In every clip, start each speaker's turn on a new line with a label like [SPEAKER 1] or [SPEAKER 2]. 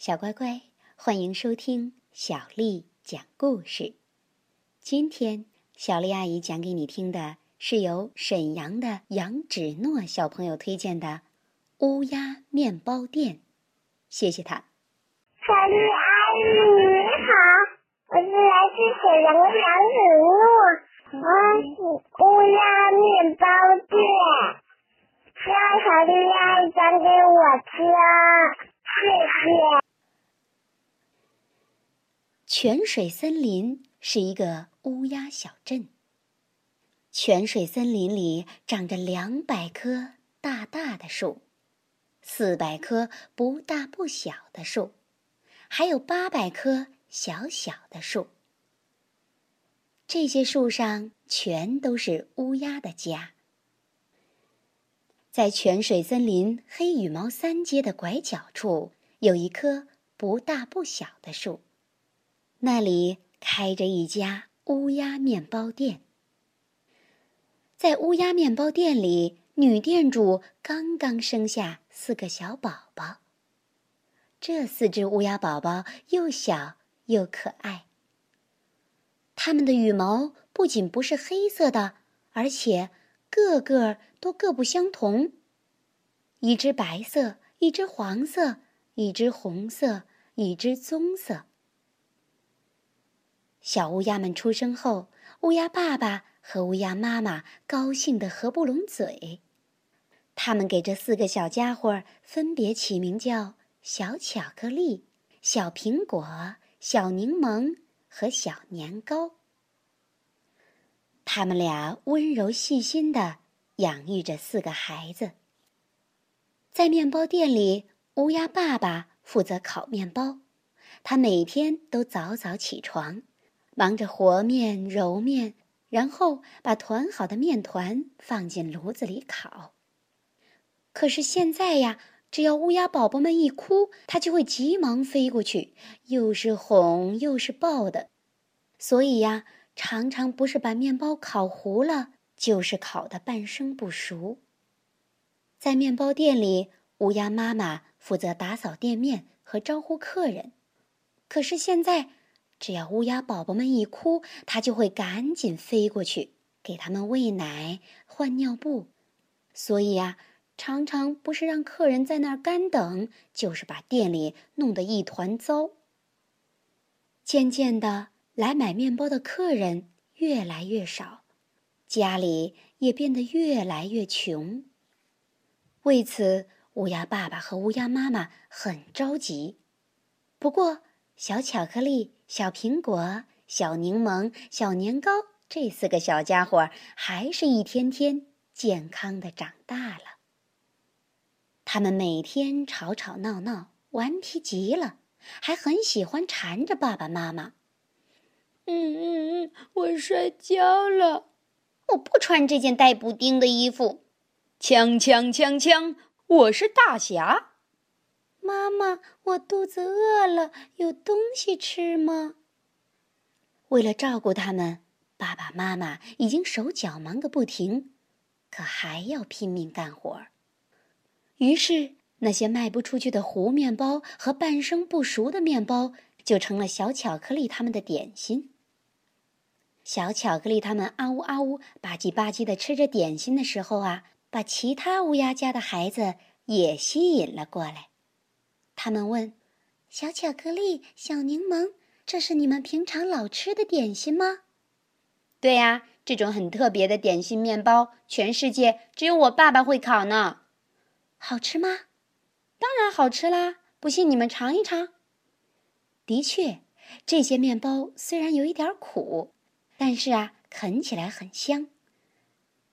[SPEAKER 1] 小乖乖，欢迎收听小丽讲故事。今天，小丽阿姨讲给你听的是由沈阳的杨芷诺小朋友推荐的《乌鸦面包店》。谢谢他。
[SPEAKER 2] 小丽阿姨你好，我是来自沈阳的杨芷诺，我是乌鸦面包店，希望小丽阿姨讲给我听，谢谢。
[SPEAKER 1] 泉水森林是一个乌鸦小镇。泉水森林里长着两百棵大大的树，四百棵不大不小的树，还有八百棵小小的树。这些树上全都是乌鸦的家。在泉水森林黑羽毛三街的拐角处，有一棵不大不小的树。那里开着一家乌鸦面包店。在乌鸦面包店里，女店主刚刚生下四个小宝宝。这四只乌鸦宝宝又小又可爱。它们的羽毛不仅不是黑色的，而且个个都各不相同。一只白色，一只黄色，一只红色，一只棕色。小乌鸦们出生后，乌鸦爸爸和乌鸦妈妈高兴得合不拢嘴。他们给这四个小家伙分别起名叫小巧克力、小苹果、小柠檬和小年糕。他们俩温柔细心地养育着四个孩子。在面包店里，乌鸦爸爸负责烤面包，他每天都早早起床。忙着和面、揉面，然后把团好的面团放进炉子里烤。可是现在呀，只要乌鸦宝宝们一哭，它就会急忙飞过去，又是哄又是抱的。所以呀，常常不是把面包烤糊了，就是烤的半生不熟。在面包店里，乌鸦妈妈负责打扫店面和招呼客人。可是现在。只要乌鸦宝宝们一哭，它就会赶紧飞过去给他们喂奶、换尿布。所以呀，常常不是让客人在那儿干等，就是把店里弄得一团糟。渐渐的，来买面包的客人越来越少，家里也变得越来越穷。为此，乌鸦爸爸和乌鸦妈妈很着急。不过，小巧克力。小苹果、小柠檬、小年糕，这四个小家伙还是一天天健康的长大了。他们每天吵吵闹闹，顽皮极了，还很喜欢缠着爸爸妈妈。
[SPEAKER 3] 嗯嗯嗯，我摔跤了，
[SPEAKER 1] 我不穿这件带补丁的衣服。
[SPEAKER 3] 锵锵锵锵，我是大侠。
[SPEAKER 4] 妈妈，我肚子饿了，有东西吃吗？
[SPEAKER 1] 为了照顾他们，爸爸妈妈已经手脚忙个不停，可还要拼命干活儿。于是，那些卖不出去的糊面包和半生不熟的面包，就成了小巧克力他们的点心。小巧克力他们啊呜啊呜吧唧吧唧的吃着点心的时候啊，把其他乌鸦家的孩子也吸引了过来。他们问：“
[SPEAKER 4] 小巧克力、小柠檬，这是你们平常老吃的点心吗？”“
[SPEAKER 1] 对呀，这种很特别的点心面包，全世界只有我爸爸会烤呢。”“
[SPEAKER 4] 好吃吗？”“
[SPEAKER 1] 当然好吃啦！不信你们尝一尝。”的确，这些面包虽然有一点苦，但是啊，啃起来很香。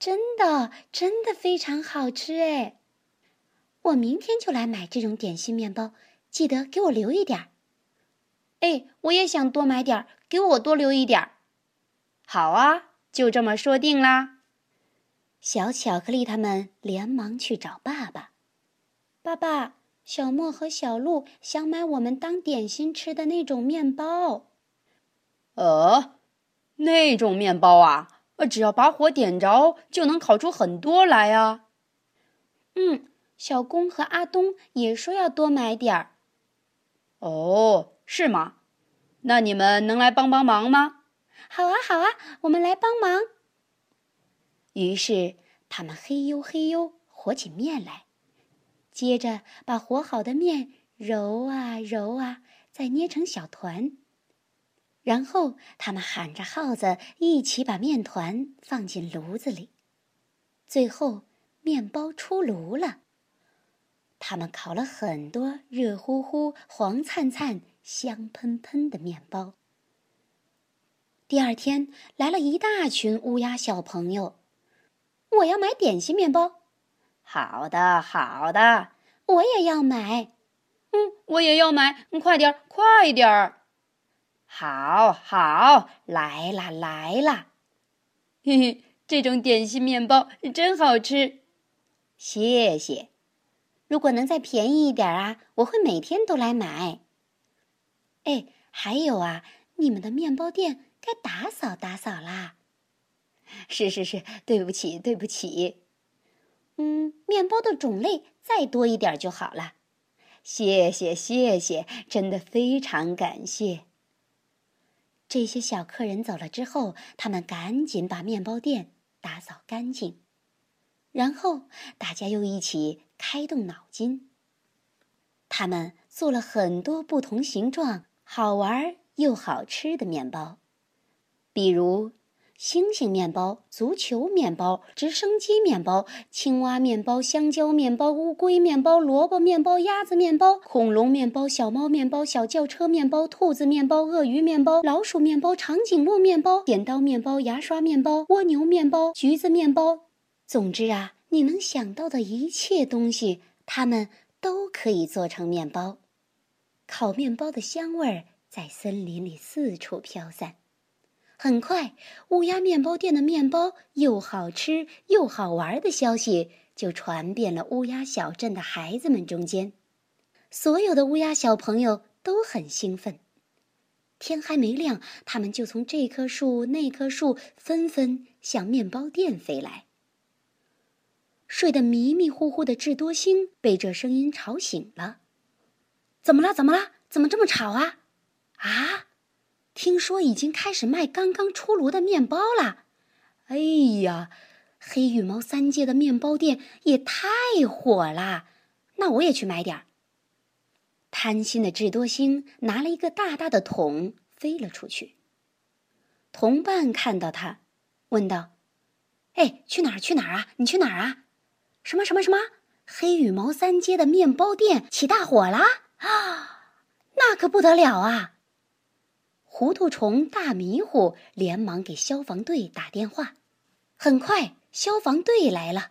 [SPEAKER 4] 真的，真的非常好吃哎！我明天就来买这种点心面包，记得给我留一点儿。
[SPEAKER 1] 哎，我也想多买点儿，给我多留一点儿。好啊，就这么说定啦。小巧克力他们连忙去找爸爸。
[SPEAKER 4] 爸爸，小莫和小鹿想买我们当点心吃的那种面包。
[SPEAKER 3] 呃，那种面包啊，只要把火点着，就能烤出很多来啊。
[SPEAKER 4] 嗯。小公和阿东也说要多买点儿。
[SPEAKER 3] 哦，是吗？那你们能来帮帮忙吗？
[SPEAKER 4] 好啊，好啊，我们来帮忙。
[SPEAKER 1] 于是他们嘿呦嘿呦和起面来，接着把和好的面揉啊揉啊，再捏成小团。然后他们喊着号子，一起把面团放进炉子里。最后，面包出炉了。他们烤了很多热乎乎、黄灿灿、香喷喷的面包。第二天来了一大群乌鸦小朋友，
[SPEAKER 4] 我要买点心面包。
[SPEAKER 3] 好的，好的，
[SPEAKER 4] 我也要买。
[SPEAKER 3] 嗯，我也要买。快点儿，快点儿。
[SPEAKER 1] 好好，来啦来啦！
[SPEAKER 3] 嘿嘿，这种点心面包真好吃，
[SPEAKER 1] 谢谢。如果能再便宜一点啊，我会每天都来买。哎，还有啊，你们的面包店该打扫打扫啦。是是是，对不起对不起。
[SPEAKER 4] 嗯，面包的种类再多一点就好了。
[SPEAKER 1] 谢谢谢谢，真的非常感谢。这些小客人走了之后，他们赶紧把面包店打扫干净，然后大家又一起开动脑筋。他们做了很多不同形状、好玩又好吃的面包，比如。星星面包、足球面包、直升机面包、青蛙面包、香蕉面包、乌龟面包、萝卜面包、鸭子面包、恐龙面包、小猫面包、小轿车面包、兔子面包、鳄鱼面包、老鼠面包、长颈鹿面包、剪刀面包、牙刷面包、蜗牛面包、橘子面包。总之啊，你能想到的一切东西，它们都可以做成面包。烤面包的香味儿在森林里四处飘散。很快，乌鸦面包店的面包又好吃又好玩的消息就传遍了乌鸦小镇的孩子们中间。所有的乌鸦小朋友都很兴奋。天还没亮，他们就从这棵树那棵树纷纷向面包店飞来。睡得迷迷糊糊的智多星被这声音吵醒了。
[SPEAKER 4] 怎么了？怎么了？怎么这么吵啊？啊！听说已经开始卖刚刚出炉的面包了，
[SPEAKER 1] 哎呀，黑羽毛三街的面包店也太火了，那我也去买点儿。贪心的智多星拿了一个大大的桶飞了出去。同伴看到他，问道：“哎，去哪儿？去哪儿啊？你去哪儿啊？什么什么什么？黑羽毛三街的面包店起大火啦啊！那可不得了啊！”糊涂虫大迷糊连忙给消防队打电话，很快消防队来了。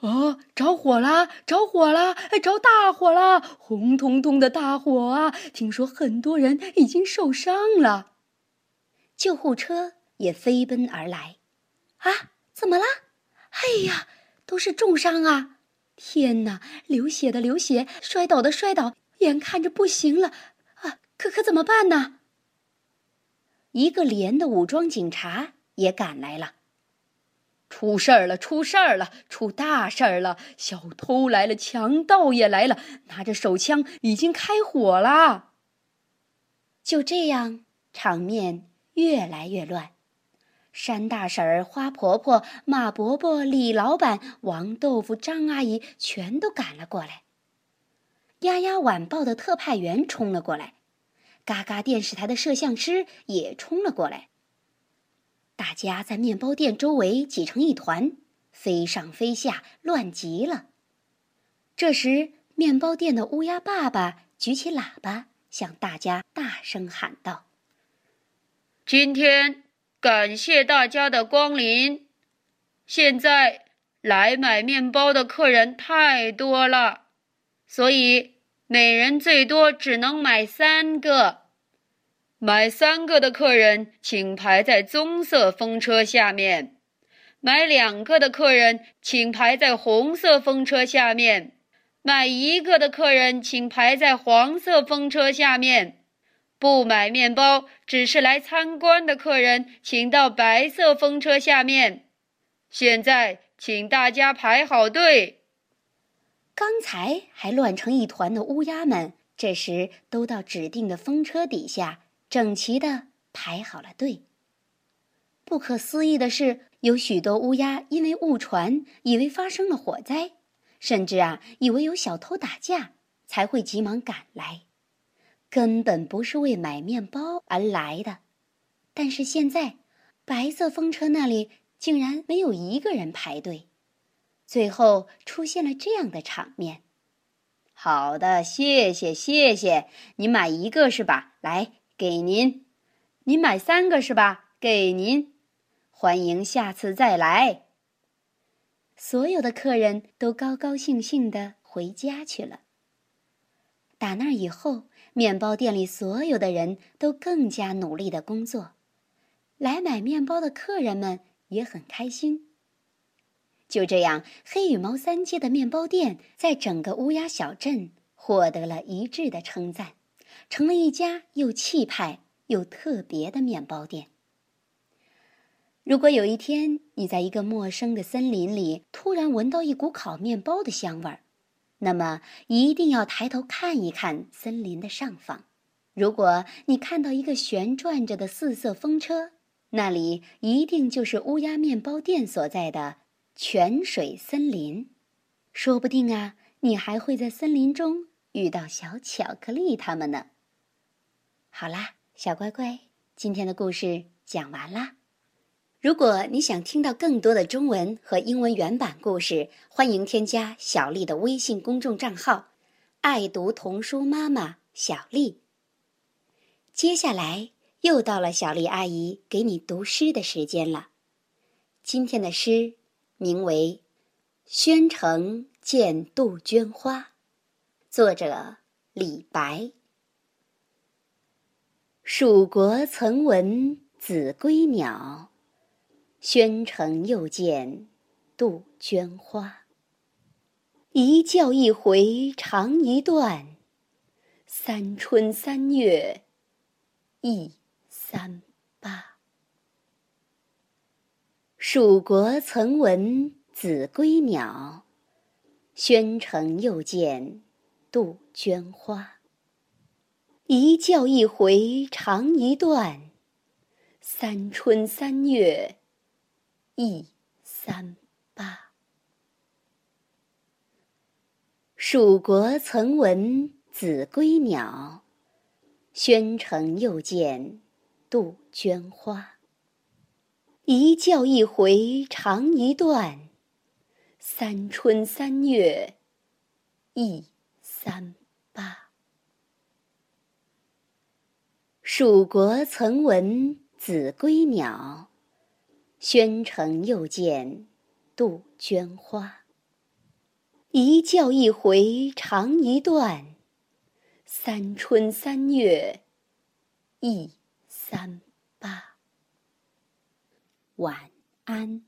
[SPEAKER 3] 啊，着火啦！着火啦！着大火啦！红彤彤的大火啊！听说很多人已经受伤了。
[SPEAKER 1] 救护车也飞奔而来。
[SPEAKER 4] 啊，怎么啦？哎呀，都是重伤啊！天哪，流血的流血，摔倒的摔倒，眼看着不行了啊！可可怎么办呢？
[SPEAKER 1] 一个连的武装警察也赶来了。
[SPEAKER 3] 出事儿了！出事儿了！出大事儿了！小偷来了，强盗也来了，拿着手枪，已经开火了。
[SPEAKER 1] 就这样，场面越来越乱。山大婶儿、花婆婆、马伯伯、李老板、王豆腐、张阿姨全都赶了过来。丫丫晚报的特派员冲了过来。嘎嘎电视台的摄像师也冲了过来。大家在面包店周围挤成一团，飞上飞下，乱极了。这时，面包店的乌鸦爸爸举起喇叭，向大家大声喊道：“
[SPEAKER 5] 今天感谢大家的光临。现在来买面包的客人太多了，所以。”每人最多只能买三个，买三个的客人请排在棕色风车下面；买两个的客人请排在红色风车下面；买一个的客人请排在黄色风车下面；不买面包，只是来参观的客人，请到白色风车下面。现在，请大家排好队。
[SPEAKER 1] 刚才还乱成一团的乌鸦们，这时都到指定的风车底下，整齐的排好了队。不可思议的是，有许多乌鸦因为误传，以为发生了火灾，甚至啊，以为有小偷打架，才会急忙赶来，根本不是为买面包而来的。但是现在，白色风车那里竟然没有一个人排队，最后出现了这样的场面。
[SPEAKER 5] 好的，谢谢谢谢，你买一个是吧？来，给您。你买三个是吧？给您。欢迎下次再来。
[SPEAKER 1] 所有的客人都高高兴兴的回家去了。打那以后，面包店里所有的人都更加努力的工作，来买面包的客人们也很开心。就这样，黑羽毛三街的面包店在整个乌鸦小镇获得了一致的称赞，成了一家又气派又特别的面包店。如果有一天你在一个陌生的森林里突然闻到一股烤面包的香味儿，那么一定要抬头看一看森林的上方。如果你看到一个旋转着的四色风车，那里一定就是乌鸦面包店所在的。泉水森林，说不定啊，你还会在森林中遇到小巧克力他们呢。好啦，小乖乖，今天的故事讲完啦。如果你想听到更多的中文和英文原版故事，欢迎添加小丽的微信公众账号“爱读童书妈妈小丽”。接下来又到了小丽阿姨给你读诗的时间了。今天的诗。名为《宣城见杜鹃花》，作者李白。蜀国曾闻子规鸟，宣城又见杜鹃花。一叫一回长一段，三春三月忆三八。蜀国曾闻子规鸟，宣城又见杜鹃花。一叫一回长一段，三春三月一三八。蜀国曾闻子规鸟，宣城又见杜鹃花。一叫一回长一段，三春三月忆三八。蜀国曾闻子规鸟，宣城又见杜鹃花。一叫一回长一段，三春三月忆三八。晚安。